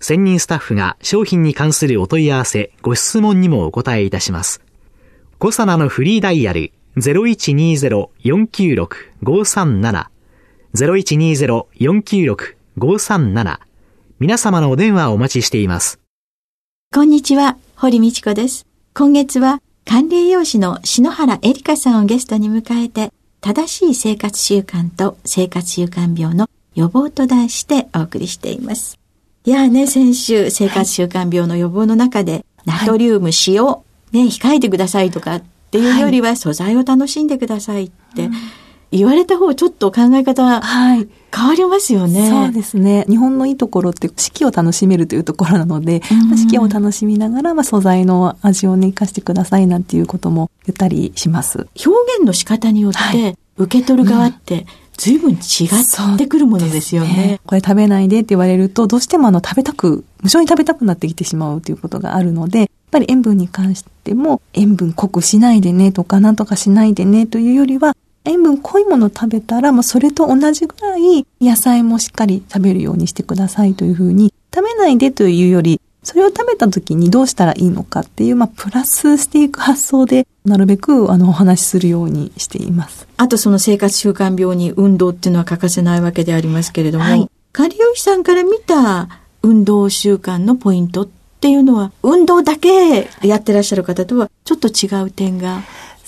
専任スタッフが商品に関するお問い合わせ、ご質問にもお答えいたします。コサナのフリーダイヤル0120-496-537 0120-496-537皆様のお電話をお待ちしています。こんにちは、堀道子です。今月は管理栄養士の篠原恵里香さんをゲストに迎えて正しい生活習慣と生活習慣病の予防と題してお送りしています。いやね、先週、生活習慣病の予防の中で、ナトリウム、塩、ね、控えてくださいとかっていうよりは、素材を楽しんでくださいって、言われた方ちょっと考え方、はい、変わりますよね。そうですね。日本のいいところって四季を楽しめるというところなので、うん、四季を楽しみながら、まあ、素材の味をね、生かしてくださいなんていうことも言ったりします。表現の仕方によって、受け取る側って、随分違ってくるものですよね、ね、これ食べないでって言われると、どうしてもあの食べたく、無性に食べたくなってきてしまうということがあるので、やっぱり塩分に関しても、塩分濃くしないでねとか、なんとかしないでねというよりは、塩分濃いもの食べたら、もうそれと同じぐらい野菜もしっかり食べるようにしてくださいというふうに、食べないでというより、それを食べた時にどうしたらいいのかっていう、まあ、プラスしていく発想で、なるべく、あの、お話しするようにしています。あと、その生活習慣病に運動っていうのは欠かせないわけでありますけれども、はい、カリオシさんから見た運動習慣のポイントっていうのは、運動だけやってらっしゃる方とは、ちょっと違う点が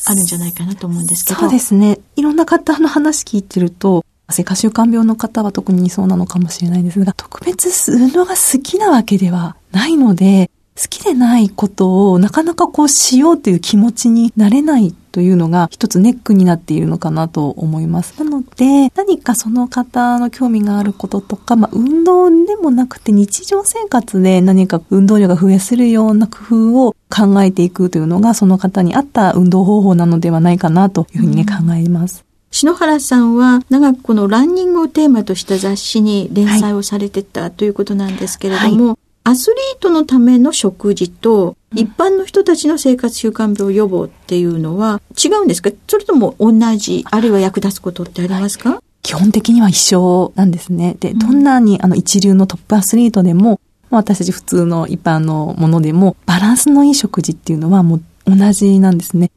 あるんじゃないかなと思うんですけど。そうですね。いろんな方の話聞いてると、生活習慣病の方は特にそうなのかもしれないですが、特別運動が好きなわけではないので、好きでないことをなかなかこうしようという気持ちになれないというのが一つネックになっているのかなと思います。なので、何かその方の興味があることとか、まあ、運動でもなくて日常生活で何か運動量が増やせるような工夫を考えていくというのがその方に合った運動方法なのではないかなというふうにね、考えます。篠原さんは長くこのランニングをテーマとした雑誌に連載をされてた、はい、ということなんですけれども、はい、アスリートのための食事と一般の人たちの生活習慣病予防っていうのは違うんですか？それとも同じ、あ。るいは役立つことってありますか、はい、基本的には一緒なんですね。で、どんなにあの一流のトップアスリートでも、私たち普通の一般のものでも、バランスのいい食事っていうのはもう同じなんですね。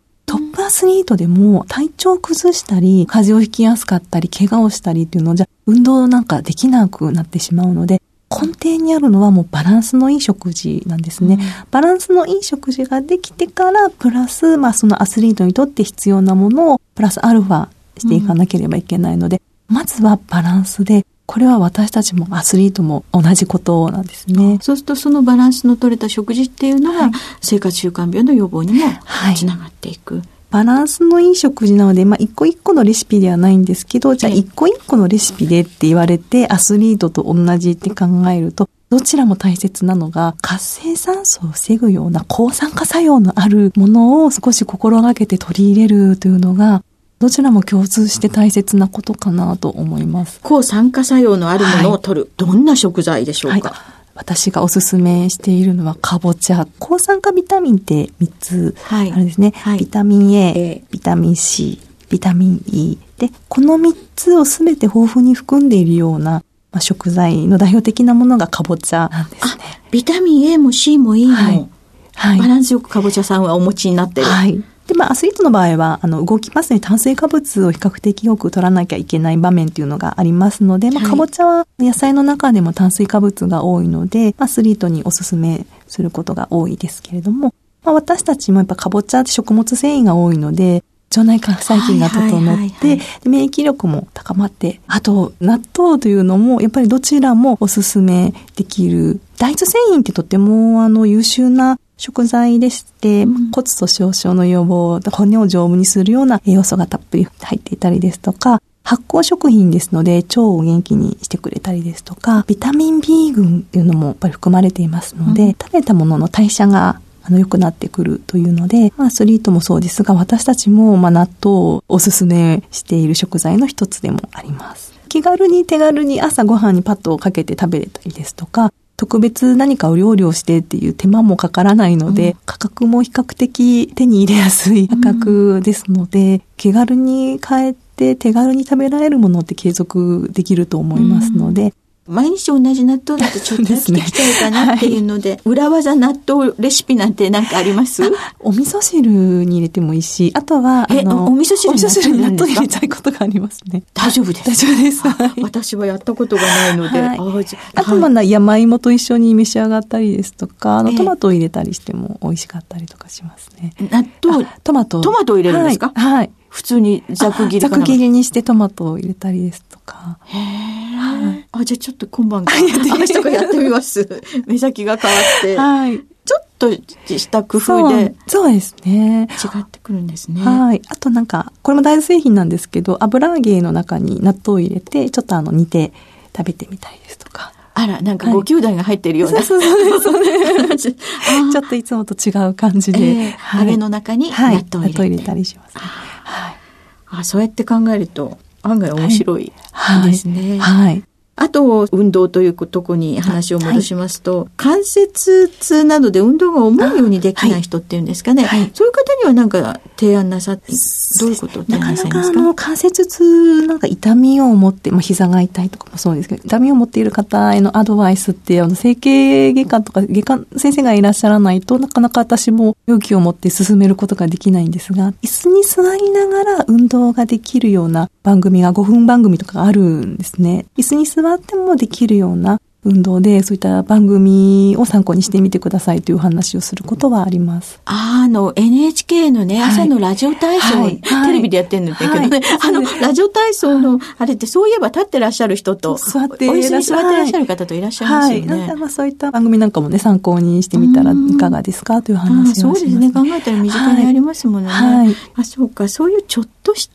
スリートでも体調を崩したり、風邪をひきやすかったり、怪我をしたりっていうのじゃ、運動なんかできなくなってしまうので、根底にあるのはもうバランスのいい食事なんですね。うん、バランスのいい食事ができてから、プラス、まあそのアスリートにとって必要なものを、プラスアルファしていかなければいけないので、うん、まずはバランスで、これは私たちもアスリートも同じことなんですね。そうするとそのバランスの取れた食事っていうのが、生活習慣病の予防にもつながっていく。はいバランスのいい食事なので、まあ、一個一個のレシピではないんですけど、じゃあ一個一個のレシピでって言われて、アスリートと同じって考えると、どちらも大切なのが、活性酸素を防ぐような抗酸化作用のあるものを少し心がけて取り入れるというのが、どちらも共通して大切なことかなと思います。抗酸化作用のあるものを取る。はい、どんな食材でしょうか、はい私がおすすめしているのはかぼちゃ。抗酸化ビタミンって3つあるんですね。はい、ビタミン A、ビタミン C、ビタミン E。で、この3つをすべて豊富に含んでいるような、まあ、食材の代表的なものがかぼちゃなんですね。ビタミン A も C も E も、はい、はい、バランスよくかぼちゃさんはお持ちになってる。はい。で、まあ、アスリートの場合は、あの、動きますね、炭水化物を比較的よく取らなきゃいけない場面っていうのがありますので、まあ、かぼちゃは野菜の中でも炭水化物が多いので、アスリートにおすすめすることが多いですけれども、まあ、私たちもやっぱかぼちゃって食物繊維が多いので、腸内環細菌が整って、で免疫力も高まって、あと、納豆というのも、やっぱりどちらもおすすめできる。大豆繊維ってとても、あの、優秀な食材でして、うん骨粗鬆症の予防、骨を丈夫にするような栄養素がたっぷり入っていたりですとか、発酵食品ですので腸を元気にしてくれたりですとか、ビタミン B 群っていうのもやっぱり含まれていますので、うん食べたものの代謝があの良くなってくるというので、まあアスリートもそうですが、私たちもまあ納豆をおすすめしている食材の一つでもあります。気軽に手軽に朝ご飯にパッとかけて食べれたりですとか、特別何かお料理をしてっていう手間もかからないので、うん。価格も比較的手に入れやすい価格ですので、気軽に買えて手軽に食べられるものって継続できると思いますので、毎日同じ納豆だとちょっと飽きてきちゃうかなっていうので、裏技納豆レシピなんてなんかあります？お味噌汁に入れてもいいし、あとは、えおお味噌汁に納納豆豆入れちゃうことがありますね。大丈夫です。大丈夫です。はい私はやったことがないので。はいああと、まはいあ、山芋と一緒に召し上がったりですとか、あの、ええトマトを入れたりしても美味しかったりとかしますね。納豆、あトマト。トマトを入れるんですか？はい。はい普通にざく切りざく切りにしてトマトを入れたりですとか。へえ。あ、じゃあちょっと今晩から、明日からやってみます。目先が変わって。はい。ちょっとした工夫でそうですね。違ってくるんですね。はい。あとなんか、これも大豆製品なんですけど、油揚げの中に納豆を入れて、ちょっとあの煮て食べてみたりですとか。あら、なんかはいご兄弟が入ってるような。そうそうそうです。ちちょっといつもと違う感じで。ええはい揚げの中に納はい豆を入れて納豆たりしますね。はい。あ、そうやって考えると案外面白いはいですね。はい。あと、運動というとこに話を戻しますと、関節痛などで運動が思うようにできない人っていうんですかね。はいそういう方にはなんか提案なさって、どういうことを提なか案なさいますか？なかあの関節痛なんか痛みを持って、まあ、膝が痛いとかもそうですけど、痛みを持っている方へのアドバイスって、あの、整形外科とか外科先生がいらっしゃらないとなかなか私も勇気を持って進めることができないんですが、椅子に座りながら運動ができるような番組が5分番組とかあるんですね。椅子に座ってもできるような運動で、そういった番組を参考にしてみてくださいという話をすることはあります。あの、NHK のね、はい朝のラジオ体操、はいはいテレビでやってるんだけどね、はい あの、ラジオ体操の、あれってそういえば立ってらっしゃる人と、座ってお椅子に座ってらっしゃる方といらっしゃいますはい。よね。なんでまあそういった番組なんかもね、参考にしてみたらいかがですかという話をします。そうですね。考えたら身近にありますものね。はい。あ、そうか。そういうちょっとした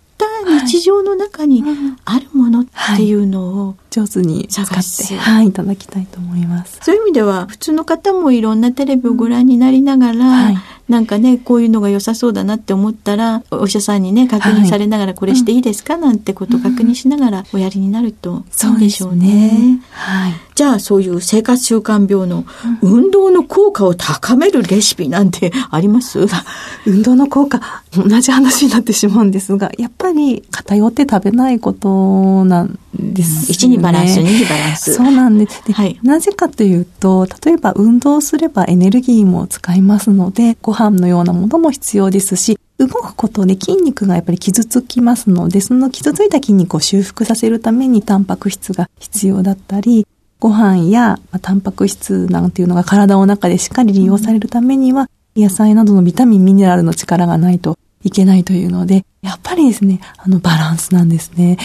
日常の中にあるものっていうのを、上手に使って、はい、いただきたいと思います。そういう意味では、普通の方もいろんなテレビをご覧になりながら、はい。なんかね、こういうのが良さそうだなって思ったら、お医者さんにね、確認されながら、これしていいですか、なんてことを確認しながらおやりになるといいんでしょうね。はい。じゃあ、そういう生活習慣病の運動の効果を高めるレシピなんてあります？運動の効果、同じ話になってしまうんですが、やっぱり偏って食べないことなんですよね。1にバランス、2にバランス。そうなんです。ではいなぜかというと、例えば運動すればエネルギーも使いますので、ご飯のようなものも必要ですし、動くことで筋肉がやっぱり傷つきますので、その傷ついた筋肉を修復させるためにタンパク質が必要だったり、ご飯や、まあ、タンパク質なんていうのが体の中でしっかり利用されるためには、野菜などのビタミン、ミネラルの力がないといけないというので、やっぱりですね、あのバランスなんですね。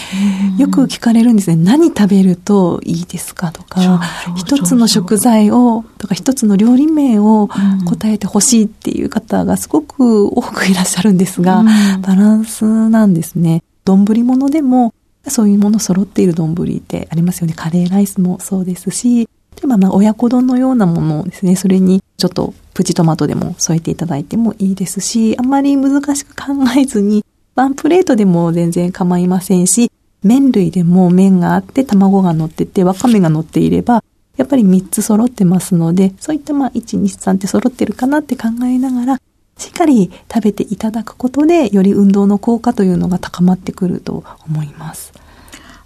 よく聞かれるんですね。何食べるといいですかとか、一つの食材を、とか一つの料理名をうん答えてほしいっていう方がすごく多くいらっしゃるんですが、うんバランスなんですね。丼物でも、そういうもの揃っている丼ってありますよね。カレーライスもそうですし、例えばまあ親子丼のようなものですね、それにちょっとプチトマトでも添えていただいてもいいですし、あんまり難しく考えずに、ワンプレートでも全然構いませんし、麺類でも麺があって卵が乗ってて、わかめが乗っていれば、やっぱり3つ揃ってますので、そういったまあ1、2、3って揃ってるかなって考えながら、しっかり食べていただくことで、より運動の効果というのが高まってくると思います。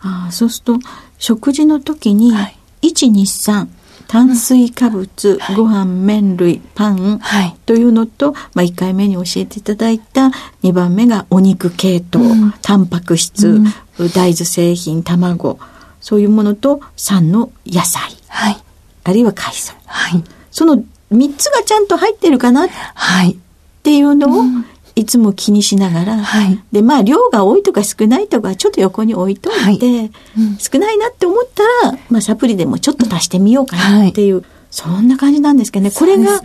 ああそうすると食事の時にはい123炭水化物、ご飯麺類パンはい。というのと、まあ、1回目に教えていただいた2番目がお肉系統、うんタンパク質、うん大豆製品卵そういうものと3の野菜はい。あるいは海藻はい。その3つがちゃんと入ってるかなっはい。ていうのを、いつも気にしながら、はい。で、まあ、量が多いとか少ないとか、ちょっと横に置いといて、はい。うん。少ないなって思ったら、まあ、サプリでもちょっと足してみようかなっていう、そんな感じなんですけどね。これが。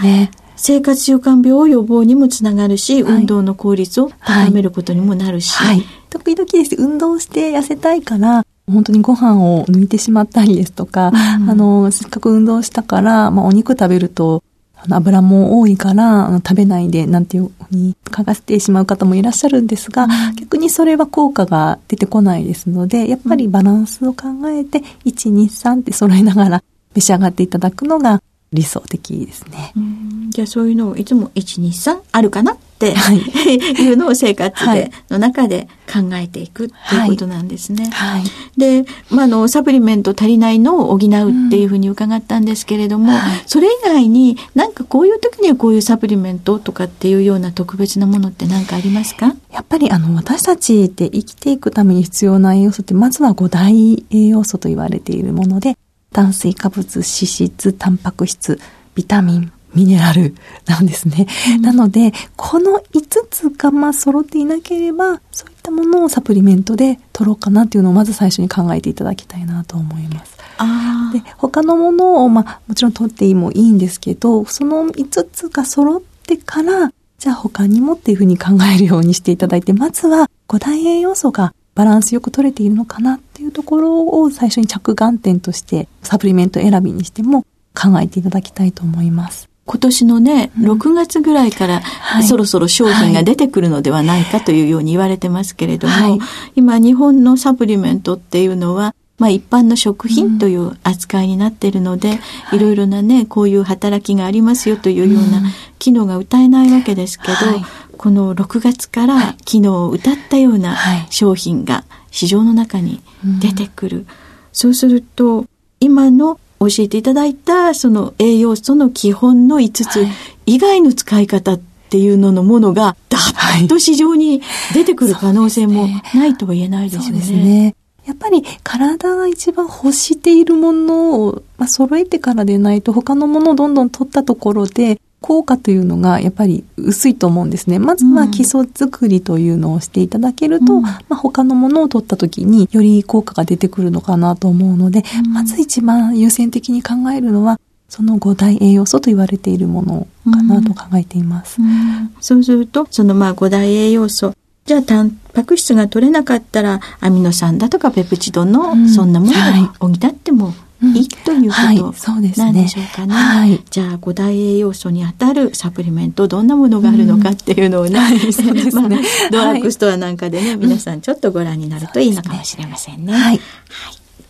生活習慣病予防にもつながるし、はい。運動の効率を高めることにもなるし、はい。時々です。ね運動して痩せたいから、本当にご飯を抜いてしまったりですとか、うん。あの、せっかく運動したから、まあ、お肉食べると、油も多いから、食べないで、なんていうふうに書かせてしまう方もいらっしゃるんですが、逆にそれは効果が出てこないですので、やっぱりバランスを考えて、1、2、3って揃えながら 召し上がっていただくのが理想的ですね。うん。じゃあそういうのをいつも1、2、3あるかなはい。いうのを生活で、はい。の中で考えていくっていうことなんですね。はい。で、まあ、あの、サプリメント足りないのを補うっていうふうに伺ったんですけれども、はい。それ以外になんかこういう時にはこういうサプリメントとかっていうような特別なものって何かありますか？やっぱりあの私たちって生きていくために必要な栄養素ってまずは5大栄養素と言われているもので炭水化物、脂質、タンパク質、ビタミン、ミネラルなんですね。なので、この5つがまあ揃っていなければ、そういったものをサプリメントで取ろうかなっていうのをまず最初に考えていただきたいなと思います。あで、他のものを、まあ、もちろん取ってもいいんですけど、その5つが揃ってから、じゃあ他にもっていうふうに考えるようにしていただいて、まずは5大栄養素がバランスよく取れているのかなっていうところを最初に着眼点として、サプリメント選びにしても考えていただきたいと思います。今年のね、6月ぐらいから、はい。そろそろ商品が出てくるのではないかというように言われてますけれども、はい。今日本のサプリメントっていうのは、まあ一般の食品という扱いになっているので、い。ろいろなね、こういう働きがありますよというような機能が歌えないわけですけど、はい。この6月から機能を歌ったようなはい。商品が市場の中に出てくる。そうすると、今の教えていただいたその栄養素の基本の5つはい以外の使い方っていうののものが、だっと市場に出てくる可能性もないとは言えないですよね。そうですね。やっぱり体が一番欲しているものを、まあ、揃えてからでないと他のものをどんどん取ったところで効果というのがやっぱり薄いと思うんですね。まずは基礎作りというのをしていただけると、うんまあ、他のものを取った時により効果が出てくるのかなと思うので、うんまず一番優先的に考えるのはその5大栄養素と言われているものかなと考えています。うんそうすると、そのまあ5大栄養素。じゃあ、タンパク質が取れなかったら、アミノ酸だとかペプチドの、うんそんなもはいのを補ってもいいというはいうですねとなんでしょうかね。はいじゃあ、5大栄養素にあたるサプリメント、どんなものがあるのかっていうのをね、う ですねまあドラッグはいストアなんかでね、皆さんちょっとご覧になるといいのかもしれませんね。はい。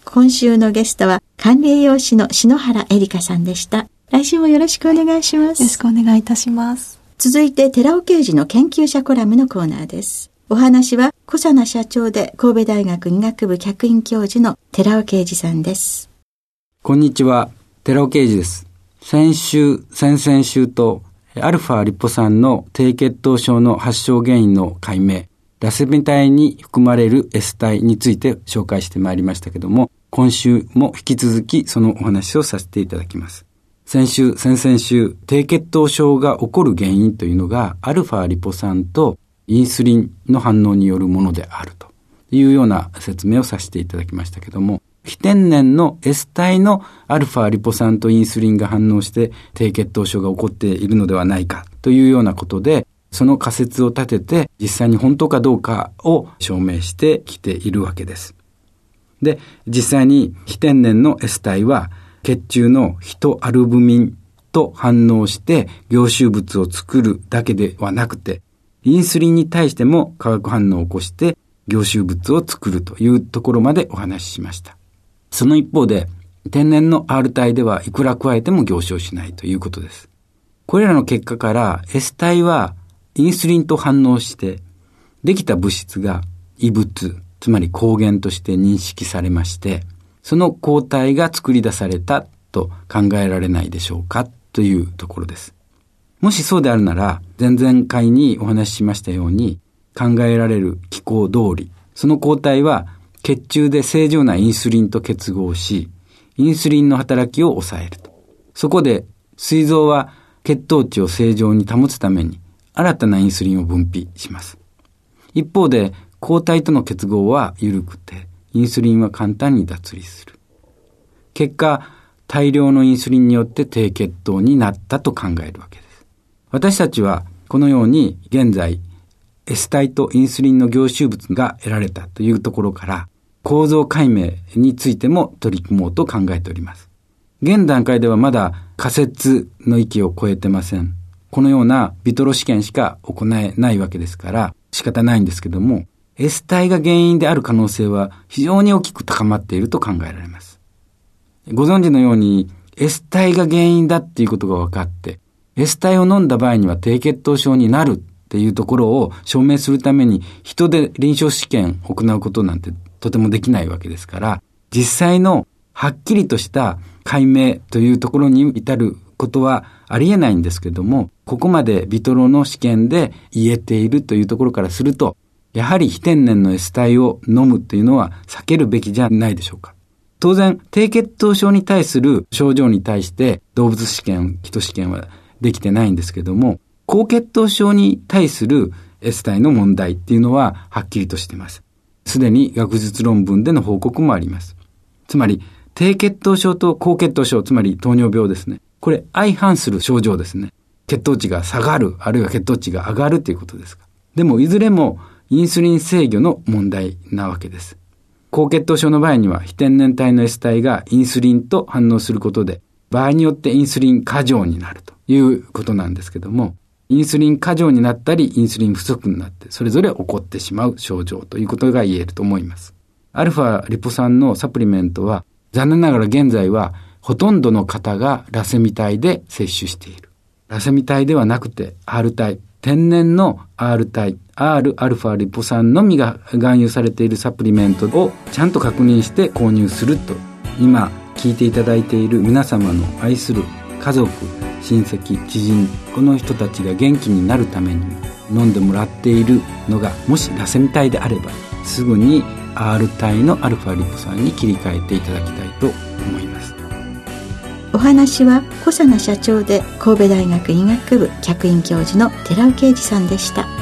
今週のゲストは、管理栄養士の篠原恵里香さんでした。来週もよろしくお願いします。よろしくお願いいたします。続いて、寺尾刑事の研究者コラムのコーナーです。お話は、小佐奈社長で神戸大学医学部客員教授の寺尾啓二さんです。こんにちは、寺尾啓二です。先週、先々週と、アルファリポ酸の低血糖症の発症原因の解明、ラセミ体に含まれる S 体について紹介してまいりましたけども、今週も引き続きそのお話をさせていただきます。先週、先々週、低血糖症が起こる原因というのが、アルファリポ酸とインスリンの反応によるものであるというような説明をさせていただきましたけども、非天然の S 体のアルファリポ酸とインスリンが反応して低血糖症が起こっているのではないかというようなことで、その仮説を立てて実際に本当かどうかを証明してきているわけです。で、実際に非天然の S 体は血中のヒトアルブミンと反応して凝集物を作るだけではなくて、インスリンに対しても化学反応を起こして凝集物を作るというところまでお話ししました。その一方で、天然の R 体ではいくら加えても凝集しないということです。これらの結果から S 体はインスリンと反応して、できた物質が異物、つまり抗原として認識されまして、その抗体が作り出されたと考えられないでしょうかというところです。もしそうであるなら、前々回にお話ししましたように、考えられる機構通り、その抗体は血中で正常なインスリンと結合し、インスリンの働きを抑えると。そこで、膵臓は血糖値を正常に保つために新たなインスリンを分泌します。一方で、抗体との結合は緩くて、インスリンは簡単に脱離する。結果、大量のインスリンによって低血糖になったと考えるわけです。私たちはこのように現在 S 体とインスリンの凝集物が得られたというところから構造解明についても取り組もうと考えております。現段階ではまだ仮説の域を超えてません。このようなビトロ試験しか行えないわけですから仕方ないんですけども S 体が原因である可能性は非常に大きく高まっていると考えられます。ご存知のように S 体が原因だっていうことが分かって、S 体を飲んだ場合には低血糖症になるっていうところを証明するために人で臨床試験を行うことなんてとてもできないわけですから、実際のはっきりとした解明というところに至ることはありえないんですけども、ここまでビトロの試験で言えているというところからすると、やはり非天然の S 体を飲むというのは避けるべきじゃないでしょうか。当然、低血糖症に対する症状に対して動物試験、人試験はできてないんですけども、高血糖症に対する S 体の問題っていうのははっきりとしています。すでに学術論文での報告もあります。つまり、低血糖症と高血糖症、つまり糖尿病ですね。これ相反する症状ですね。血糖値が下がる、あるいは血糖値が上がるということですか。でも、いずれもインスリン制御の問題なわけです。高血糖症の場合には非天然体の S 体がインスリンと反応することで、場合によってインスリン過剰になるということなんですけども、インスリン過剰になったり、インスリン不足になって、それぞれ起こってしまう症状ということが言えると思います。アルファリポ酸のサプリメントは、残念ながら現在は、ほとんどの方がラセミ体で摂取している。ラセミ体ではなくて、R 体、天然の R 体、Rα リポ酸のみが含有されているサプリメントをちゃんと確認して購入すると今聞いていただいている皆様の愛する家族親戚知人この人たちが元気になるために飲んでもらっているのがもしラセミ体であればすぐに R 体のアルファリポ酸に切り替えていただきたいと思いますお話は小佐奈社長で神戸大学医学部客員教授の寺尾啓二さんでした。